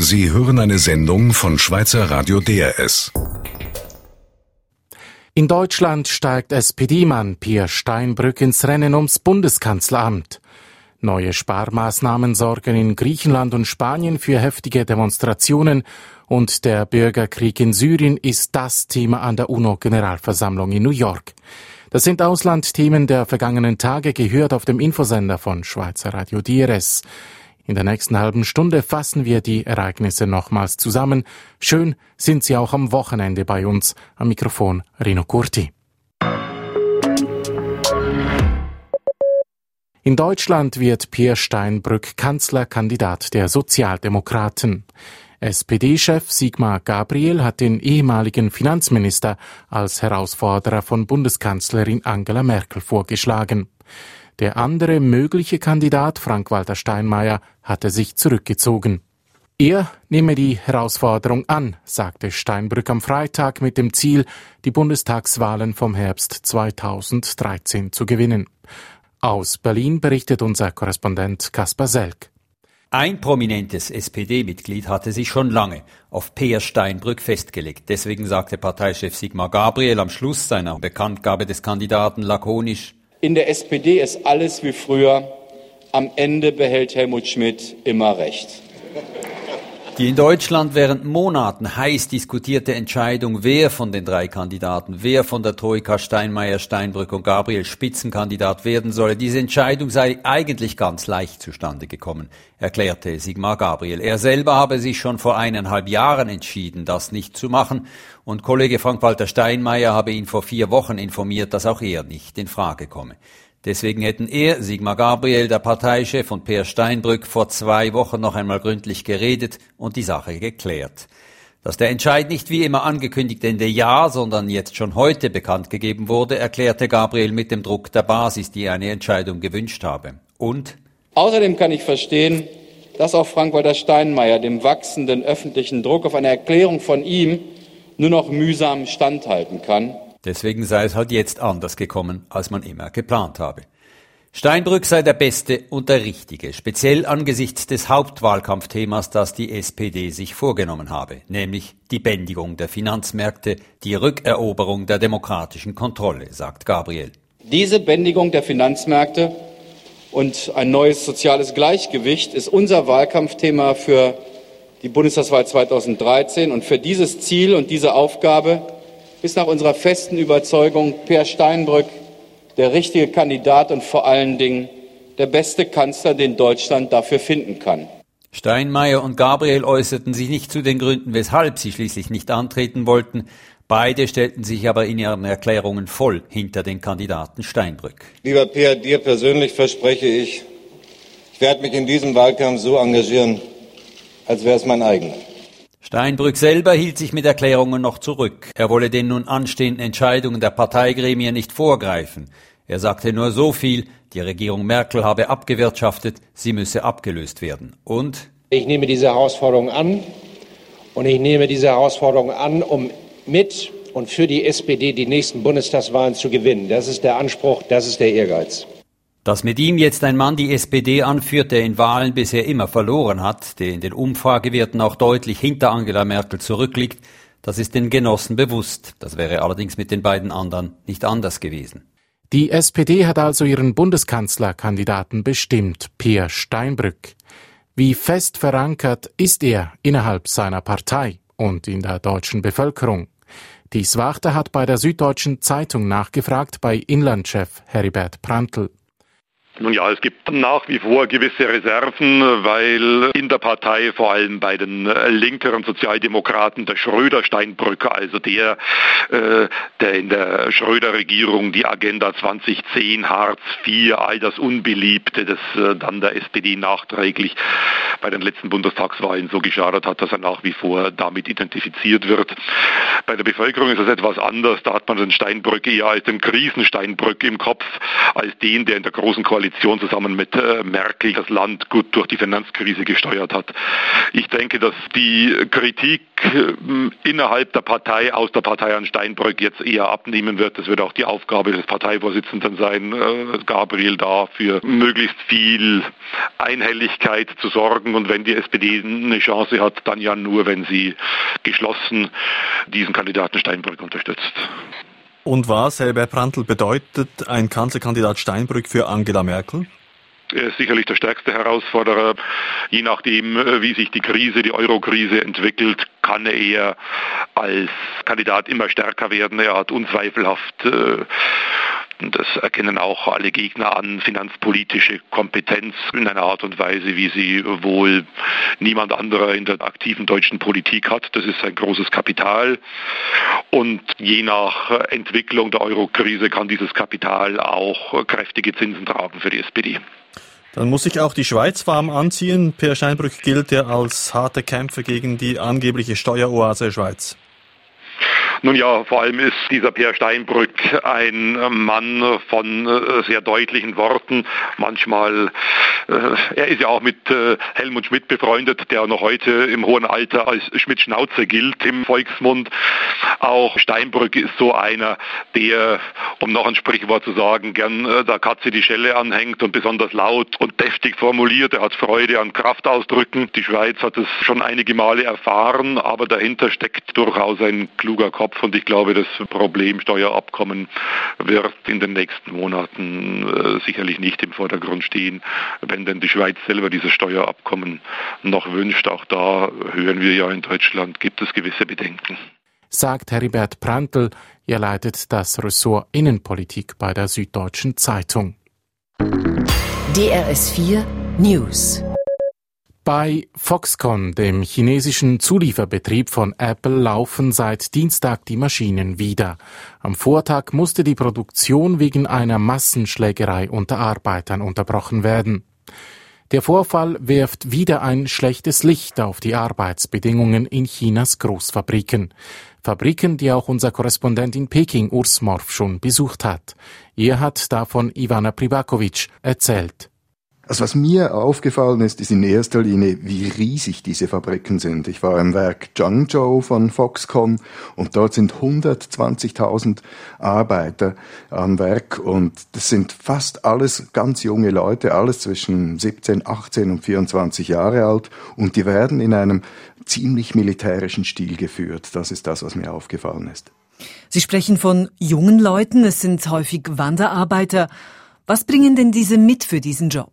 Sie hören eine Sendung von Schweizer Radio DRS. In Deutschland steigt SPD-Mann Pierre Steinbrück ins Rennen ums Bundeskanzleramt. Neue Sparmaßnahmen sorgen in Griechenland und Spanien für heftige Demonstrationen und der Bürgerkrieg in Syrien ist das Thema an der UNO-Generalversammlung in New York. Das sind Auslandthemen der vergangenen Tage gehört auf dem Infosender von Schweizer Radio DRS. In der nächsten halben Stunde fassen wir die Ereignisse nochmals zusammen. Schön sind Sie auch am Wochenende bei uns. Am Mikrofon Rino Curti. In Deutschland wird Pierre Steinbrück Kanzlerkandidat der Sozialdemokraten. SPD-Chef Sigmar Gabriel hat den ehemaligen Finanzminister als Herausforderer von Bundeskanzlerin Angela Merkel vorgeschlagen. Der andere mögliche Kandidat, Frank-Walter Steinmeier, hatte sich zurückgezogen. Er nehme die Herausforderung an, sagte Steinbrück am Freitag mit dem Ziel, die Bundestagswahlen vom Herbst 2013 zu gewinnen. Aus Berlin berichtet unser Korrespondent Kaspar Selk. Ein prominentes SPD-Mitglied hatte sich schon lange auf Peer Steinbrück festgelegt. Deswegen sagte Parteichef Sigmar Gabriel am Schluss seiner Bekanntgabe des Kandidaten lakonisch, in der SPD ist alles wie früher. Am Ende behält Helmut Schmidt immer recht. Die in Deutschland während Monaten heiß diskutierte Entscheidung, wer von den drei Kandidaten, wer von der Troika Steinmeier, Steinbrück und Gabriel Spitzenkandidat werden solle, diese Entscheidung sei eigentlich ganz leicht zustande gekommen, erklärte Sigmar Gabriel. Er selber habe sich schon vor eineinhalb Jahren entschieden, das nicht zu machen, und Kollege Frank-Walter Steinmeier habe ihn vor vier Wochen informiert, dass auch er nicht in Frage komme. Deswegen hätten er, Sigmar Gabriel, der Parteichef und Peer Steinbrück vor zwei Wochen noch einmal gründlich geredet und die Sache geklärt. Dass der Entscheid nicht wie immer angekündigt Ende Jahr, sondern jetzt schon heute bekannt gegeben wurde, erklärte Gabriel mit dem Druck der Basis, die eine Entscheidung gewünscht habe. Und? Außerdem kann ich verstehen, dass auch Frank-Walter Steinmeier dem wachsenden öffentlichen Druck auf eine Erklärung von ihm nur noch mühsam standhalten kann. Deswegen sei es halt jetzt anders gekommen, als man immer geplant habe. Steinbrück sei der Beste und der Richtige, speziell angesichts des Hauptwahlkampfthemas, das die SPD sich vorgenommen habe, nämlich die Bändigung der Finanzmärkte, die Rückeroberung der demokratischen Kontrolle, sagt Gabriel. Diese Bändigung der Finanzmärkte und ein neues soziales Gleichgewicht ist unser Wahlkampfthema für die Bundestagswahl 2013 und für dieses Ziel und diese Aufgabe ist nach unserer festen Überzeugung Per Steinbrück der richtige Kandidat und vor allen Dingen der beste Kanzler, den Deutschland dafür finden kann. Steinmeier und Gabriel äußerten sich nicht zu den Gründen, weshalb sie schließlich nicht antreten wollten. Beide stellten sich aber in ihren Erklärungen voll hinter den Kandidaten Steinbrück. Lieber Peer, dir persönlich verspreche ich, ich werde mich in diesem Wahlkampf so engagieren, als wäre es mein eigener. Steinbrück selber hielt sich mit Erklärungen noch zurück. Er wolle den nun anstehenden Entscheidungen der Parteigremien nicht vorgreifen. Er sagte nur so viel, die Regierung Merkel habe abgewirtschaftet, sie müsse abgelöst werden. Und ich nehme diese Herausforderung an und ich nehme diese Herausforderung an, um mit und für die SPD die nächsten Bundestagswahlen zu gewinnen. Das ist der Anspruch, das ist der Ehrgeiz. Dass mit ihm jetzt ein Mann die SPD anführt, der in Wahlen bisher immer verloren hat, der in den Umfragewerten auch deutlich hinter Angela Merkel zurückliegt, das ist den Genossen bewusst. Das wäre allerdings mit den beiden anderen nicht anders gewesen. Die SPD hat also ihren Bundeskanzlerkandidaten bestimmt, Peer Steinbrück. Wie fest verankert ist er innerhalb seiner Partei und in der deutschen Bevölkerung? Die Swachter hat bei der Süddeutschen Zeitung nachgefragt bei Inlandchef Heribert Prantl. Nun ja, es gibt nach wie vor gewisse Reserven, weil in der Partei, vor allem bei den äh, linkeren Sozialdemokraten, der Schröder-Steinbrücker, also der, äh, der in der Schröder-Regierung die Agenda 2010, Hartz IV, all das Unbeliebte, das äh, dann der SPD nachträglich bei den letzten Bundestagswahlen so geschadet hat, dass er nach wie vor damit identifiziert wird. Bei der Bevölkerung ist das etwas anders. Da hat man den Steinbrück eher als den Krisensteinbrück im Kopf, als den, der in der großen Koalition Koalition zusammen mit äh, Merkel das Land gut durch die Finanzkrise gesteuert hat. Ich denke, dass die Kritik äh, innerhalb der Partei, aus der Partei an Steinbrück jetzt eher abnehmen wird. Das wird auch die Aufgabe des Parteivorsitzenden sein, äh, Gabriel da für möglichst viel Einhelligkeit zu sorgen sorgen. Und wenn die SPD eine Chance hat, dann ja nur, wenn sie geschlossen diesen Kandidaten Steinbrück unterstützt. Und was, Herbert Prantl, bedeutet ein Kanzlerkandidat Steinbrück für Angela Merkel? Er ist sicherlich der stärkste Herausforderer. Je nachdem, äh, wie sich die Krise, die Euro-Krise entwickelt, kann er als Kandidat immer stärker werden. Er hat unzweifelhaft äh, das erkennen auch alle Gegner an, finanzpolitische Kompetenz in einer Art und Weise, wie sie wohl niemand anderer in der aktiven deutschen Politik hat. Das ist ein großes Kapital. Und je nach Entwicklung der Euro-Krise kann dieses Kapital auch kräftige Zinsen tragen für die SPD. Dann muss sich auch die Schweiz warm anziehen. Per Steinbrück gilt ja als harte Kämpfer gegen die angebliche Steueroase Schweiz. Nun ja, vor allem ist dieser Peer Steinbrück ein Mann von äh, sehr deutlichen Worten. Manchmal, äh, er ist ja auch mit äh, Helmut Schmidt befreundet, der noch heute im hohen Alter als Schmidt-Schnauze gilt im Volksmund. Auch Steinbrück ist so einer, der, um noch ein Sprichwort zu sagen, gern der Katze die Schelle anhängt und besonders laut und deftig formuliert. Er hat Freude an Kraftausdrücken. Die Schweiz hat es schon einige Male erfahren, aber dahinter steckt durchaus ein kluger Kopf. Kopf und ich glaube, das Problem Steuerabkommen wird in den nächsten Monaten äh, sicherlich nicht im Vordergrund stehen, wenn denn die Schweiz selber dieses Steuerabkommen noch wünscht. Auch da hören wir ja in Deutschland, gibt es gewisse Bedenken. Sagt Heribert Prantl, er leitet das Ressort Innenpolitik bei der Süddeutschen Zeitung. DRS 4 News bei Foxconn, dem chinesischen Zulieferbetrieb von Apple, laufen seit Dienstag die Maschinen wieder. Am Vortag musste die Produktion wegen einer Massenschlägerei unter Arbeitern unterbrochen werden. Der Vorfall wirft wieder ein schlechtes Licht auf die Arbeitsbedingungen in Chinas Großfabriken. Fabriken, die auch unser Korrespondent in Peking Urs Morf schon besucht hat. Er hat davon Ivana Pribakovic erzählt. Also was mir aufgefallen ist, ist in erster Linie, wie riesig diese Fabriken sind. Ich war im Werk Zhangzhou von Foxconn und dort sind 120.000 Arbeiter am Werk und das sind fast alles ganz junge Leute, alles zwischen 17, 18 und 24 Jahre alt und die werden in einem ziemlich militärischen Stil geführt. Das ist das, was mir aufgefallen ist. Sie sprechen von jungen Leuten, es sind häufig Wanderarbeiter. Was bringen denn diese mit für diesen Job?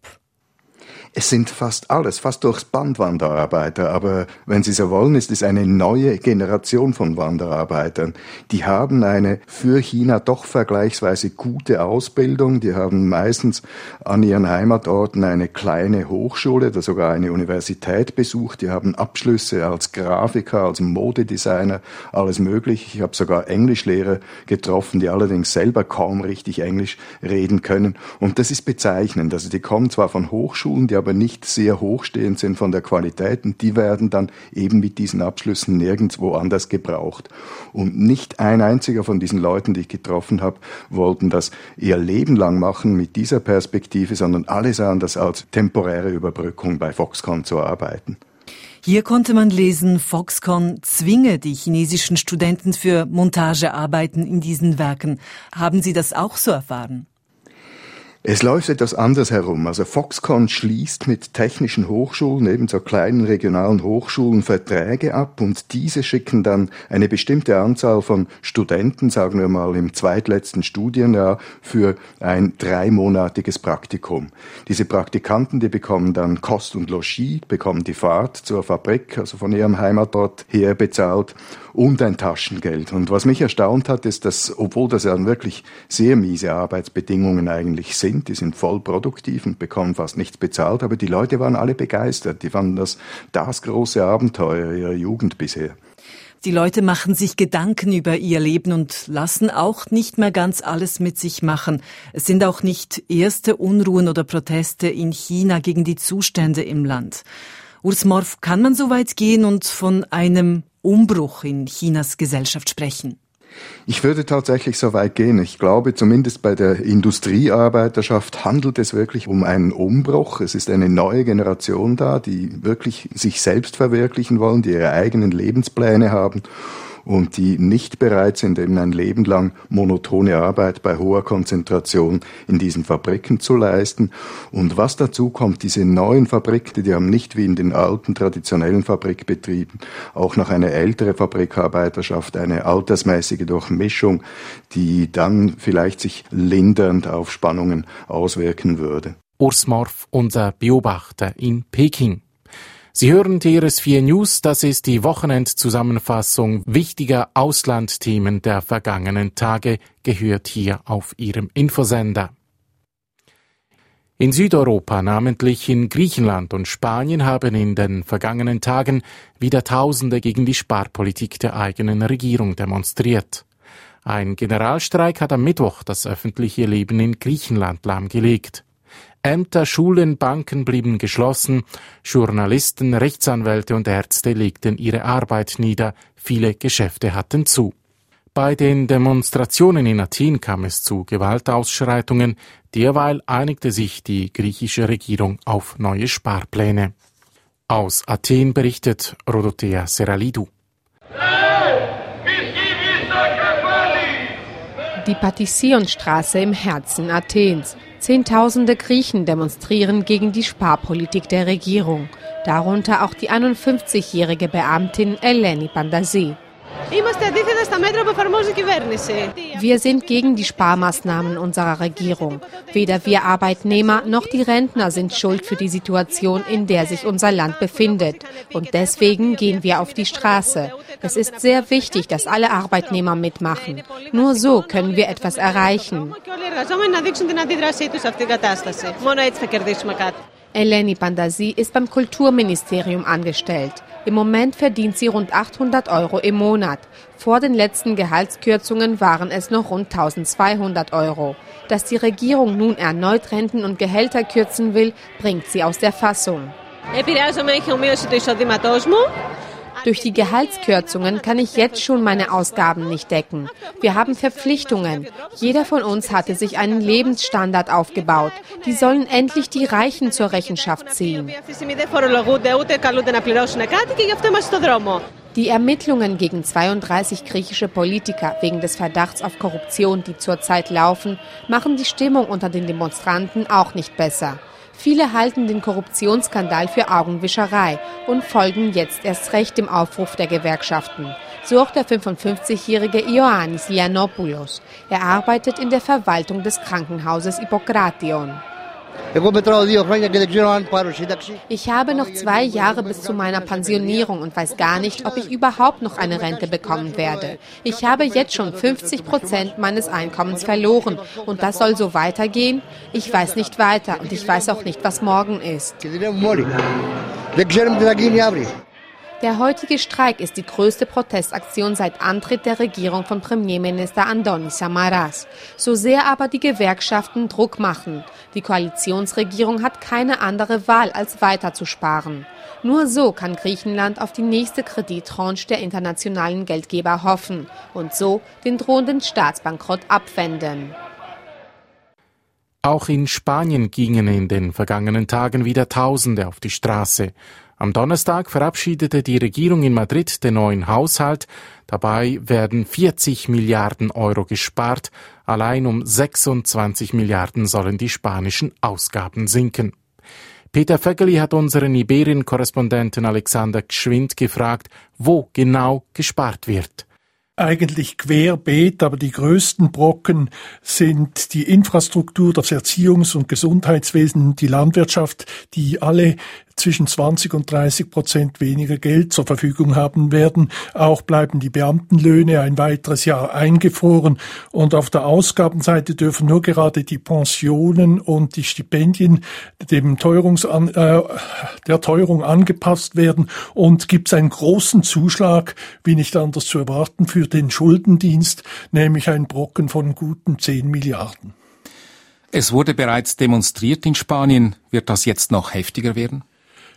Es sind fast alles, fast durchs Band Wanderarbeiter, aber wenn Sie so wollen, ist es eine neue Generation von Wanderarbeitern. Die haben eine für China doch vergleichsweise gute Ausbildung, die haben meistens an ihren Heimatorten eine kleine Hochschule oder sogar eine Universität besucht, die haben Abschlüsse als Grafiker, als Modedesigner, alles möglich. Ich habe sogar Englischlehrer getroffen, die allerdings selber kaum richtig Englisch reden können und das ist bezeichnend. Also die kommen zwar von Hochschulen, die aber nicht sehr hochstehend sind von der Qualität und die werden dann eben mit diesen Abschlüssen nirgendwo anders gebraucht. Und nicht ein einziger von diesen Leuten, die ich getroffen habe, wollten das ihr Leben lang machen mit dieser Perspektive, sondern alle sahen das als temporäre Überbrückung bei Foxconn zu arbeiten. Hier konnte man lesen, Foxconn zwinge die chinesischen Studenten für Montagearbeiten in diesen Werken. Haben Sie das auch so erfahren? Es läuft etwas anders herum. Also Foxconn schließt mit technischen Hochschulen, ebenso kleinen regionalen Hochschulen, Verträge ab und diese schicken dann eine bestimmte Anzahl von Studenten, sagen wir mal im zweitletzten Studienjahr, für ein dreimonatiges Praktikum. Diese Praktikanten, die bekommen dann Kost und Logis, bekommen die Fahrt zur Fabrik, also von ihrem Heimatort her bezahlt und ein Taschengeld. Und was mich erstaunt hat, ist, dass, obwohl das ja wirklich sehr miese Arbeitsbedingungen eigentlich sind, die sind voll produktiv und bekommen fast nichts bezahlt, aber die Leute waren alle begeistert. Die fanden das das große Abenteuer ihrer Jugend bisher. Die Leute machen sich Gedanken über ihr Leben und lassen auch nicht mehr ganz alles mit sich machen. Es sind auch nicht erste Unruhen oder Proteste in China gegen die Zustände im Land. Urs Morf, kann man so weit gehen und von einem Umbruch in Chinas Gesellschaft sprechen? Ich würde tatsächlich so weit gehen. Ich glaube, zumindest bei der Industriearbeiterschaft handelt es wirklich um einen Umbruch. Es ist eine neue Generation da, die wirklich sich selbst verwirklichen wollen, die ihre eigenen Lebenspläne haben und die nicht bereit sind, eben ein Leben lang monotone Arbeit bei hoher Konzentration in diesen Fabriken zu leisten. Und was dazu kommt, diese neuen Fabriken, die haben nicht wie in den alten traditionellen Fabrikbetrieben auch noch eine ältere Fabrikarbeiterschaft, eine altersmäßige Durchmischung, die dann vielleicht sich lindernd auf Spannungen auswirken würde. Urs Morf, unser Beobachter in Peking. Sie hören TRS4 News, das ist die Wochenendzusammenfassung wichtiger Auslandthemen der vergangenen Tage, gehört hier auf Ihrem Infosender. In Südeuropa, namentlich in Griechenland und Spanien, haben in den vergangenen Tagen wieder Tausende gegen die Sparpolitik der eigenen Regierung demonstriert. Ein Generalstreik hat am Mittwoch das öffentliche Leben in Griechenland lahmgelegt. Ämter, Schulen, Banken blieben geschlossen, Journalisten, Rechtsanwälte und Ärzte legten ihre Arbeit nieder, viele Geschäfte hatten zu. Bei den Demonstrationen in Athen kam es zu Gewaltausschreitungen, derweil einigte sich die griechische Regierung auf neue Sparpläne. Aus Athen berichtet Rodotea Seralidou. Die Patisionstraße im Herzen Athens. Zehntausende Griechen demonstrieren gegen die Sparpolitik der Regierung, darunter auch die 51-jährige Beamtin Eleni Pandasi. Wir sind gegen die Sparmaßnahmen unserer Regierung. Weder wir Arbeitnehmer noch die Rentner sind schuld für die Situation, in der sich unser Land befindet. Und deswegen gehen wir auf die Straße. Es ist sehr wichtig, dass alle Arbeitnehmer mitmachen. Nur so können wir etwas erreichen. Eleni Pandasi ist beim Kulturministerium angestellt. Im Moment verdient sie rund 800 Euro im Monat. Vor den letzten Gehaltskürzungen waren es noch rund 1200 Euro. Dass die Regierung nun erneut Renten und Gehälter kürzen will, bringt sie aus der Fassung. Durch die Gehaltskürzungen kann ich jetzt schon meine Ausgaben nicht decken. Wir haben Verpflichtungen. Jeder von uns hatte sich einen Lebensstandard aufgebaut. Die sollen endlich die Reichen zur Rechenschaft ziehen. Die Ermittlungen gegen 32 griechische Politiker wegen des Verdachts auf Korruption, die zurzeit laufen, machen die Stimmung unter den Demonstranten auch nicht besser. Viele halten den Korruptionsskandal für Augenwischerei und folgen jetzt erst recht dem Aufruf der Gewerkschaften. So auch der 55-jährige Ioannis Lianopoulos. Er arbeitet in der Verwaltung des Krankenhauses Hippokration. Ich habe noch zwei Jahre bis zu meiner Pensionierung und weiß gar nicht, ob ich überhaupt noch eine Rente bekommen werde. Ich habe jetzt schon 50 Prozent meines Einkommens verloren und das soll so weitergehen? Ich weiß nicht weiter und ich weiß auch nicht, was morgen ist. Der heutige Streik ist die größte Protestaktion seit Antritt der Regierung von Premierminister Andonis Samaras. So sehr aber die Gewerkschaften Druck machen. Die Koalitionsregierung hat keine andere Wahl, als weiter zu sparen. Nur so kann Griechenland auf die nächste Kredittranche der internationalen Geldgeber hoffen und so den drohenden Staatsbankrott abwenden. Auch in Spanien gingen in den vergangenen Tagen wieder Tausende auf die Straße. Am Donnerstag verabschiedete die Regierung in Madrid den neuen Haushalt. Dabei werden 40 Milliarden Euro gespart. Allein um 26 Milliarden sollen die spanischen Ausgaben sinken. Peter Vögeli hat unseren Iberien-Korrespondenten Alexander Gschwind gefragt, wo genau gespart wird eigentlich querbeet, aber die größten Brocken sind die Infrastruktur, das Erziehungs- und Gesundheitswesen, die Landwirtschaft, die alle zwischen 20 und 30 Prozent weniger Geld zur Verfügung haben werden. Auch bleiben die Beamtenlöhne ein weiteres Jahr eingefroren. Und auf der Ausgabenseite dürfen nur gerade die Pensionen und die Stipendien dem Teuerungsan äh, der Teuerung angepasst werden. Und gibt es einen großen Zuschlag, wie nicht anders zu erwarten, für den Schuldendienst, nämlich ein Brocken von guten 10 Milliarden. Es wurde bereits demonstriert in Spanien. Wird das jetzt noch heftiger werden?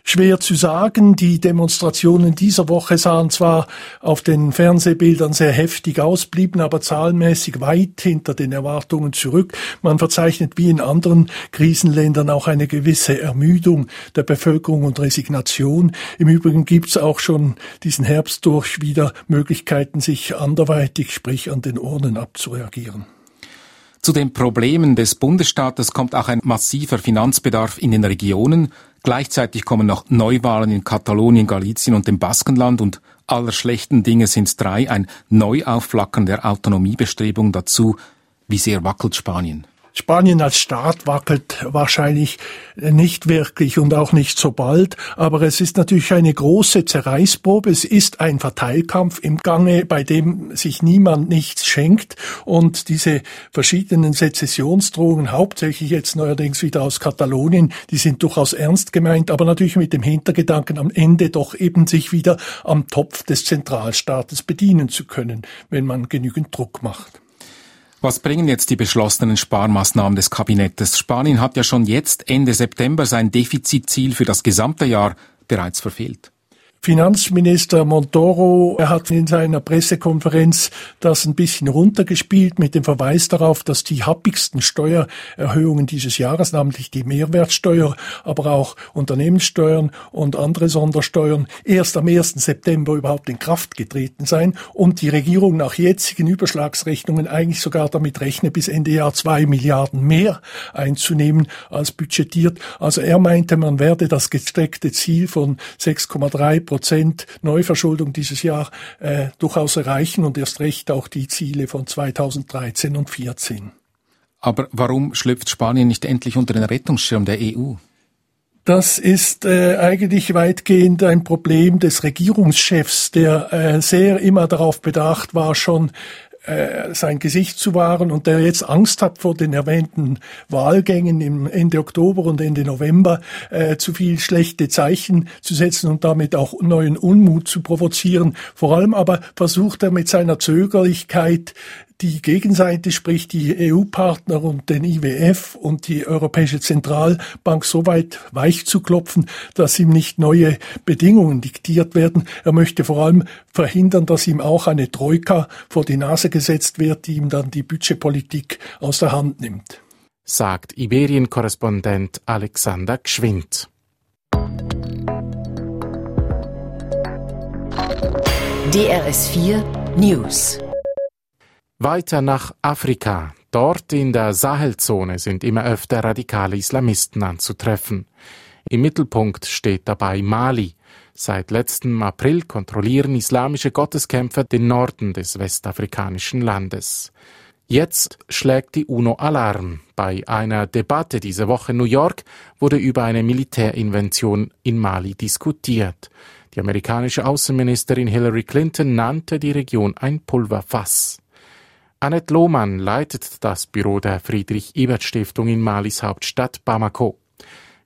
Schwer zu sagen. Die Demonstrationen dieser Woche sahen zwar auf den Fernsehbildern sehr heftig aus, blieben aber zahlenmäßig weit hinter den Erwartungen zurück. Man verzeichnet wie in anderen Krisenländern auch eine gewisse Ermüdung der Bevölkerung und Resignation. Im Übrigen gibt es auch schon diesen Herbst durch wieder Möglichkeiten, sich anderweitig, sprich an den Urnen abzureagieren. Zu den Problemen des Bundesstaates kommt auch ein massiver Finanzbedarf in den Regionen. Gleichzeitig kommen noch Neuwahlen in Katalonien, Galizien und dem Baskenland und aller schlechten Dinge sind drei, ein Neuaufflackern der Autonomiebestrebung dazu. Wie sehr wackelt Spanien? Spanien als Staat wackelt wahrscheinlich nicht wirklich und auch nicht so bald, aber es ist natürlich eine große Zerreißprobe. Es ist ein Verteilkampf im Gange, bei dem sich niemand nichts schenkt und diese verschiedenen Sezessionsdrohungen, hauptsächlich jetzt neuerdings wieder aus Katalonien, die sind durchaus ernst gemeint, aber natürlich mit dem Hintergedanken am Ende doch eben sich wieder am Topf des Zentralstaates bedienen zu können, wenn man genügend Druck macht. Was bringen jetzt die beschlossenen Sparmaßnahmen des Kabinettes? Spanien hat ja schon jetzt Ende September sein Defizitziel für das gesamte Jahr bereits verfehlt. Finanzminister Montoro, er hat in seiner Pressekonferenz das ein bisschen runtergespielt mit dem Verweis darauf, dass die happigsten Steuererhöhungen dieses Jahres, namentlich die Mehrwertsteuer, aber auch Unternehmenssteuern und andere Sondersteuern, erst am 1. September überhaupt in Kraft getreten seien und die Regierung nach jetzigen Überschlagsrechnungen eigentlich sogar damit rechne, bis Ende Jahr zwei Milliarden mehr einzunehmen als budgetiert. Also er meinte, man werde das gesteckte Ziel von 6,3 Prozent Neuverschuldung dieses Jahr äh, durchaus erreichen und erst recht auch die Ziele von 2013 und 2014. Aber warum schlüpft Spanien nicht endlich unter den Rettungsschirm der EU? Das ist äh, eigentlich weitgehend ein Problem des Regierungschefs, der äh, sehr immer darauf bedacht war, schon äh, sein Gesicht zu wahren und der jetzt Angst hat vor den erwähnten Wahlgängen im Ende Oktober und Ende November äh, zu viel schlechte Zeichen zu setzen und damit auch neuen Unmut zu provozieren. Vor allem aber versucht er mit seiner Zögerlichkeit die Gegenseite, sprich die EU-Partner und den IWF und die Europäische Zentralbank so weit weich zu klopfen, dass ihm nicht neue Bedingungen diktiert werden. Er möchte vor allem verhindern, dass ihm auch eine Troika vor die Nase gesetzt wird, die ihm dann die Budgetpolitik aus der Hand nimmt. Sagt Iberien-Korrespondent Alexander Gschwind. DRS 4 News weiter nach Afrika. Dort in der Sahelzone sind immer öfter radikale Islamisten anzutreffen. Im Mittelpunkt steht dabei Mali. Seit letztem April kontrollieren islamische Gotteskämpfer den Norden des westafrikanischen Landes. Jetzt schlägt die UNO Alarm. Bei einer Debatte diese Woche in New York wurde über eine Militärinvention in Mali diskutiert. Die amerikanische Außenministerin Hillary Clinton nannte die Region ein Pulverfass. Annette Lohmann leitet das Büro der Friedrich-Ebert-Stiftung in Malis Hauptstadt Bamako.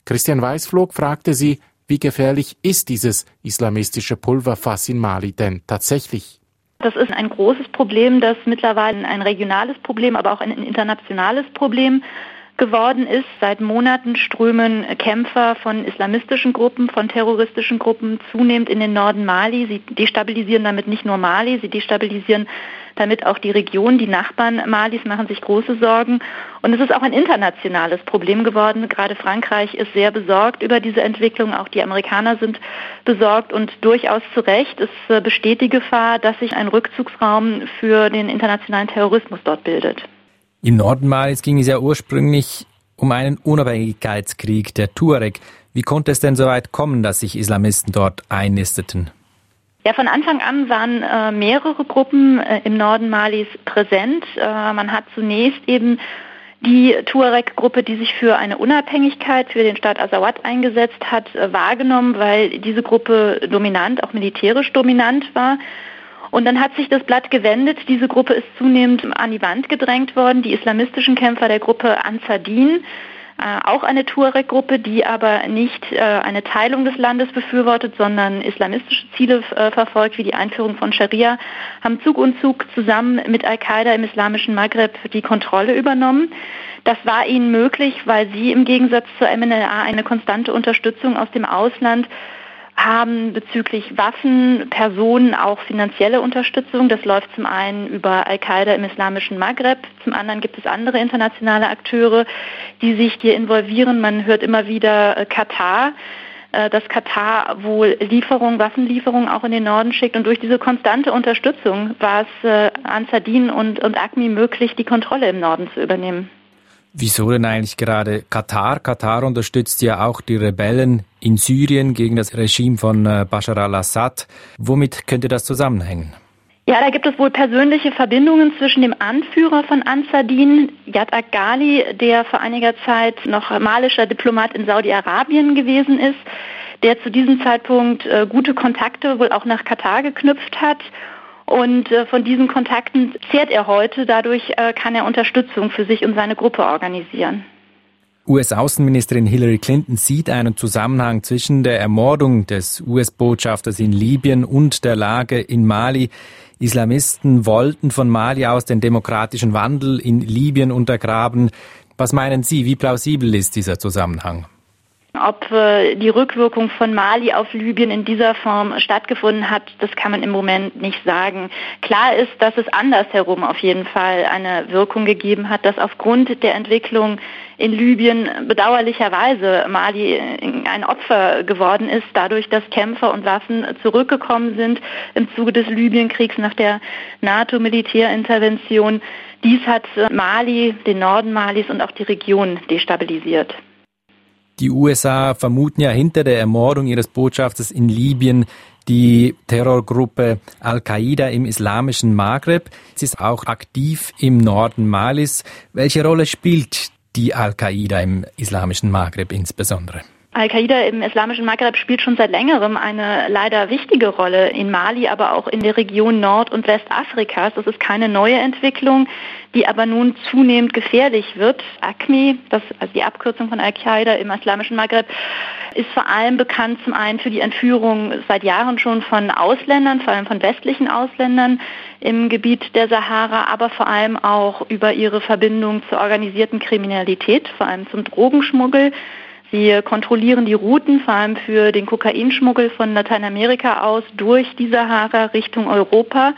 Christian Weißflog fragte sie, wie gefährlich ist dieses islamistische Pulverfass in Mali denn tatsächlich? Das ist ein großes Problem, das mittlerweile ein regionales Problem, aber auch ein internationales Problem geworden ist. Seit Monaten strömen Kämpfer von islamistischen Gruppen, von terroristischen Gruppen zunehmend in den Norden Mali. Sie destabilisieren damit nicht nur Mali, sie destabilisieren damit auch die Region, die Nachbarn Malis machen sich große Sorgen. Und es ist auch ein internationales Problem geworden. Gerade Frankreich ist sehr besorgt über diese Entwicklung. Auch die Amerikaner sind besorgt und durchaus zu Recht. Es äh, besteht die Gefahr, dass sich ein Rückzugsraum für den internationalen Terrorismus dort bildet. Im Norden Malis ging es ja ursprünglich um einen Unabhängigkeitskrieg der Tuareg. Wie konnte es denn so weit kommen, dass sich Islamisten dort einnisteten? Ja, von Anfang an waren äh, mehrere Gruppen äh, im Norden Malis präsent. Äh, man hat zunächst eben die Tuareg-Gruppe, die sich für eine Unabhängigkeit für den Staat Azawad eingesetzt hat, äh, wahrgenommen, weil diese Gruppe dominant, auch militärisch dominant war. Und dann hat sich das Blatt gewendet. Diese Gruppe ist zunehmend an die Wand gedrängt worden. Die islamistischen Kämpfer der Gruppe Ansardin auch eine Tuareg-Gruppe, die aber nicht äh, eine Teilung des Landes befürwortet, sondern islamistische Ziele äh, verfolgt, wie die Einführung von Scharia, haben Zug und Zug zusammen mit Al-Qaida im islamischen Maghreb die Kontrolle übernommen. Das war ihnen möglich, weil sie im Gegensatz zur MNLA eine konstante Unterstützung aus dem Ausland haben bezüglich Waffen, Personen auch finanzielle Unterstützung. Das läuft zum einen über Al-Qaida im islamischen Maghreb, zum anderen gibt es andere internationale Akteure, die sich hier involvieren. Man hört immer wieder äh, Katar äh, dass Katar wohl Lieferungen, Waffenlieferungen auch in den Norden schickt. Und durch diese konstante Unterstützung war es äh, Ansardin und, und ACMI möglich, die Kontrolle im Norden zu übernehmen. Wieso denn eigentlich gerade Katar? Katar unterstützt ja auch die Rebellen in Syrien gegen das Regime von äh, Bashar al-Assad. Womit könnte das zusammenhängen? Ja, da gibt es wohl persönliche Verbindungen zwischen dem Anführer von Ansardin, Yad Aghali, der vor einiger Zeit noch malischer Diplomat in Saudi-Arabien gewesen ist, der zu diesem Zeitpunkt äh, gute Kontakte wohl auch nach Katar geknüpft hat und äh, von diesen Kontakten zehrt er heute. Dadurch äh, kann er Unterstützung für sich und seine Gruppe organisieren. US-Außenministerin Hillary Clinton sieht einen Zusammenhang zwischen der Ermordung des US-Botschafters in Libyen und der Lage in Mali. Islamisten wollten von Mali aus den demokratischen Wandel in Libyen untergraben. Was meinen Sie, wie plausibel ist dieser Zusammenhang? Ob äh, die Rückwirkung von Mali auf Libyen in dieser Form stattgefunden hat, das kann man im Moment nicht sagen. Klar ist, dass es andersherum auf jeden Fall eine Wirkung gegeben hat, dass aufgrund der Entwicklung in Libyen bedauerlicherweise Mali ein Opfer geworden ist, dadurch, dass Kämpfer und Waffen zurückgekommen sind im Zuge des Libyenkriegs nach der NATO-Militärintervention. Dies hat Mali, den Norden Malis und auch die Region destabilisiert. Die USA vermuten ja hinter der Ermordung ihres Botschafters in Libyen die Terrorgruppe Al-Qaida im islamischen Maghreb. Sie ist auch aktiv im Norden Malis. Welche Rolle spielt die Al-Qaida im islamischen Maghreb insbesondere? Al-Qaida im islamischen Maghreb spielt schon seit längerem eine leider wichtige Rolle in Mali, aber auch in der Region Nord- und Westafrikas. Das ist keine neue Entwicklung, die aber nun zunehmend gefährlich wird. ACMI, das, also die Abkürzung von Al-Qaida im islamischen Maghreb, ist vor allem bekannt zum einen für die Entführung seit Jahren schon von Ausländern, vor allem von westlichen Ausländern im Gebiet der Sahara, aber vor allem auch über ihre Verbindung zur organisierten Kriminalität, vor allem zum Drogenschmuggel Sie kontrollieren die Routen, vor allem für den Kokainschmuggel von Lateinamerika aus durch die Sahara Richtung Europa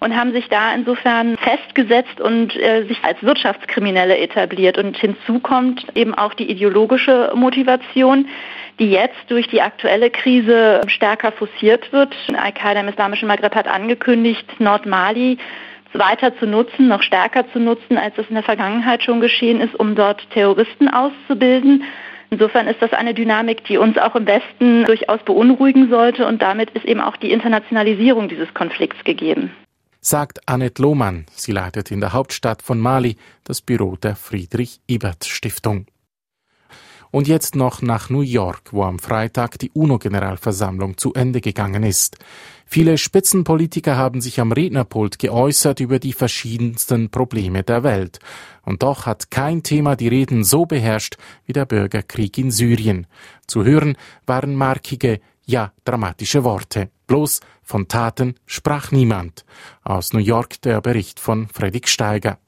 und haben sich da insofern festgesetzt und äh, sich als Wirtschaftskriminelle etabliert. Und hinzu kommt eben auch die ideologische Motivation, die jetzt durch die aktuelle Krise stärker forciert wird. Al-Qaida im Islamischen Maghreb hat angekündigt, Nordmali weiter zu nutzen, noch stärker zu nutzen, als es in der Vergangenheit schon geschehen ist, um dort Terroristen auszubilden. Insofern ist das eine Dynamik, die uns auch im Westen durchaus beunruhigen sollte und damit ist eben auch die Internationalisierung dieses Konflikts gegeben. Sagt Annette Lohmann. Sie leitet in der Hauptstadt von Mali das Büro der Friedrich-Ebert-Stiftung. Und jetzt noch nach New York, wo am Freitag die UNO-Generalversammlung zu Ende gegangen ist. Viele Spitzenpolitiker haben sich am Rednerpult geäußert über die verschiedensten Probleme der Welt. Und doch hat kein Thema die Reden so beherrscht wie der Bürgerkrieg in Syrien. Zu hören waren markige, ja dramatische Worte. Bloß von Taten sprach niemand. Aus New York der Bericht von Fredrik Steiger.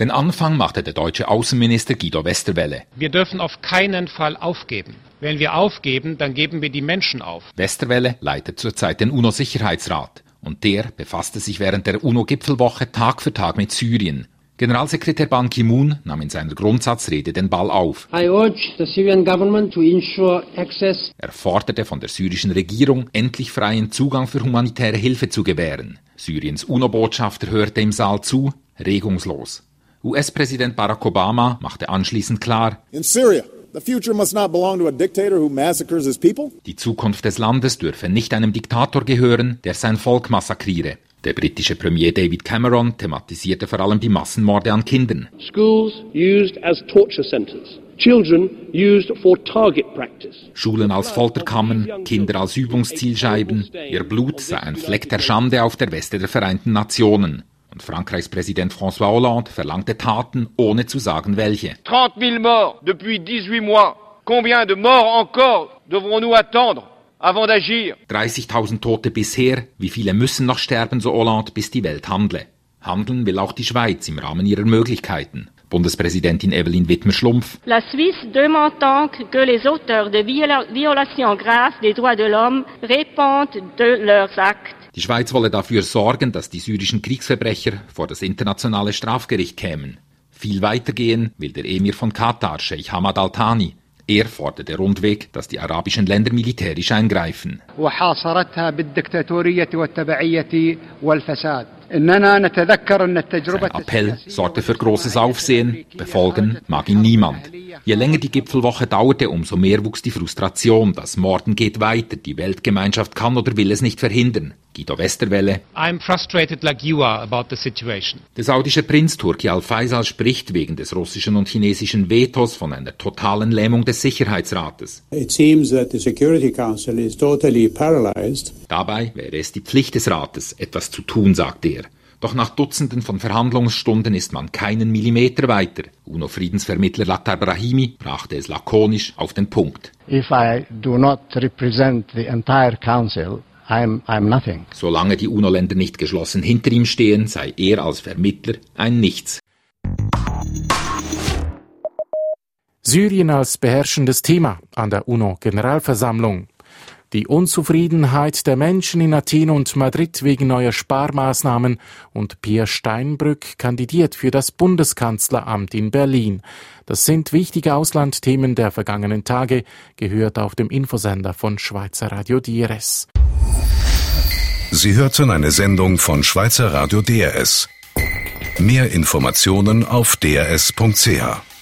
Den Anfang machte der deutsche Außenminister Guido Westerwelle. Wir dürfen auf keinen Fall aufgeben. Wenn wir aufgeben, dann geben wir die Menschen auf. Westerwelle leitet zurzeit den UNO-Sicherheitsrat und der befasste sich während der UNO-Gipfelwoche Tag für Tag mit Syrien. Generalsekretär Ban Ki-moon nahm in seiner Grundsatzrede den Ball auf. Er forderte von der syrischen Regierung, endlich freien Zugang für humanitäre Hilfe zu gewähren. Syriens UNO-Botschafter hörte im Saal zu, regungslos. US-Präsident Barack Obama machte anschließend klar, die Zukunft des Landes dürfe nicht einem Diktator gehören, der sein Volk massakriere. Der britische Premier David Cameron thematisierte vor allem die Massenmorde an Kindern. Schools used as torture centers. Children used for target practice. Schulen als Folterkammern, Kinder als Übungszielscheiben. Ihr Blut sei ein Fleck der Schande auf der Weste der Vereinten Nationen. Und Frankreichs Präsident François Hollande verlangte Taten, ohne zu sagen welche. 30 000 morts depuis 18 mois. Combien de morts encore devrons-nous attendre? 30.000 Tote bisher. Wie viele müssen noch sterben, so Hollande, bis die Welt handle? Handeln will auch die Schweiz im Rahmen ihrer Möglichkeiten. Bundespräsidentin Evelyn Wittmer-Schlumpf. La Suisse demande donc que les auteurs de violations graves des droits de l'homme répondent de leurs actes. Die Schweiz wolle dafür sorgen, dass die syrischen Kriegsverbrecher vor das internationale Strafgericht kämen. Viel weiter gehen will der Emir von Katar, Sheikh Hamad Al-Thani. Er forderte rundweg, dass die arabischen Länder militärisch eingreifen. Sein Appell sorgte für großes Aufsehen, befolgen mag ihn niemand. Je länger die Gipfelwoche dauerte, umso mehr wuchs die Frustration. Das Morden geht weiter, die Weltgemeinschaft kann oder will es nicht verhindern. Guido Westerwelle. I'm frustrated like you are about the situation. Der saudische Prinz Turki Al-Faisal spricht wegen des russischen und chinesischen Vetos von einer totalen Lähmung des Sicherheitsrates. It seems that the Security Council is totally paralyzed. Dabei wäre es die Pflicht des Rates, etwas zu tun, sagt er. Doch nach Dutzenden von Verhandlungsstunden ist man keinen Millimeter weiter. UNO-Friedensvermittler Lakhdar Brahimi brachte es lakonisch auf den Punkt. If I do not represent the entire council, I'm, I'm nothing. Solange die UNO-Länder nicht geschlossen hinter ihm stehen, sei er als Vermittler ein Nichts. Syrien als beherrschendes Thema an der UNO-Generalversammlung. Die Unzufriedenheit der Menschen in Athen und Madrid wegen neuer Sparmaßnahmen und Pierre Steinbrück kandidiert für das Bundeskanzleramt in Berlin. Das sind wichtige Auslandthemen der vergangenen Tage, gehört auf dem Infosender von Schweizer Radio DRS. Sie hörten eine Sendung von Schweizer Radio DRS. Mehr Informationen auf drs.ch.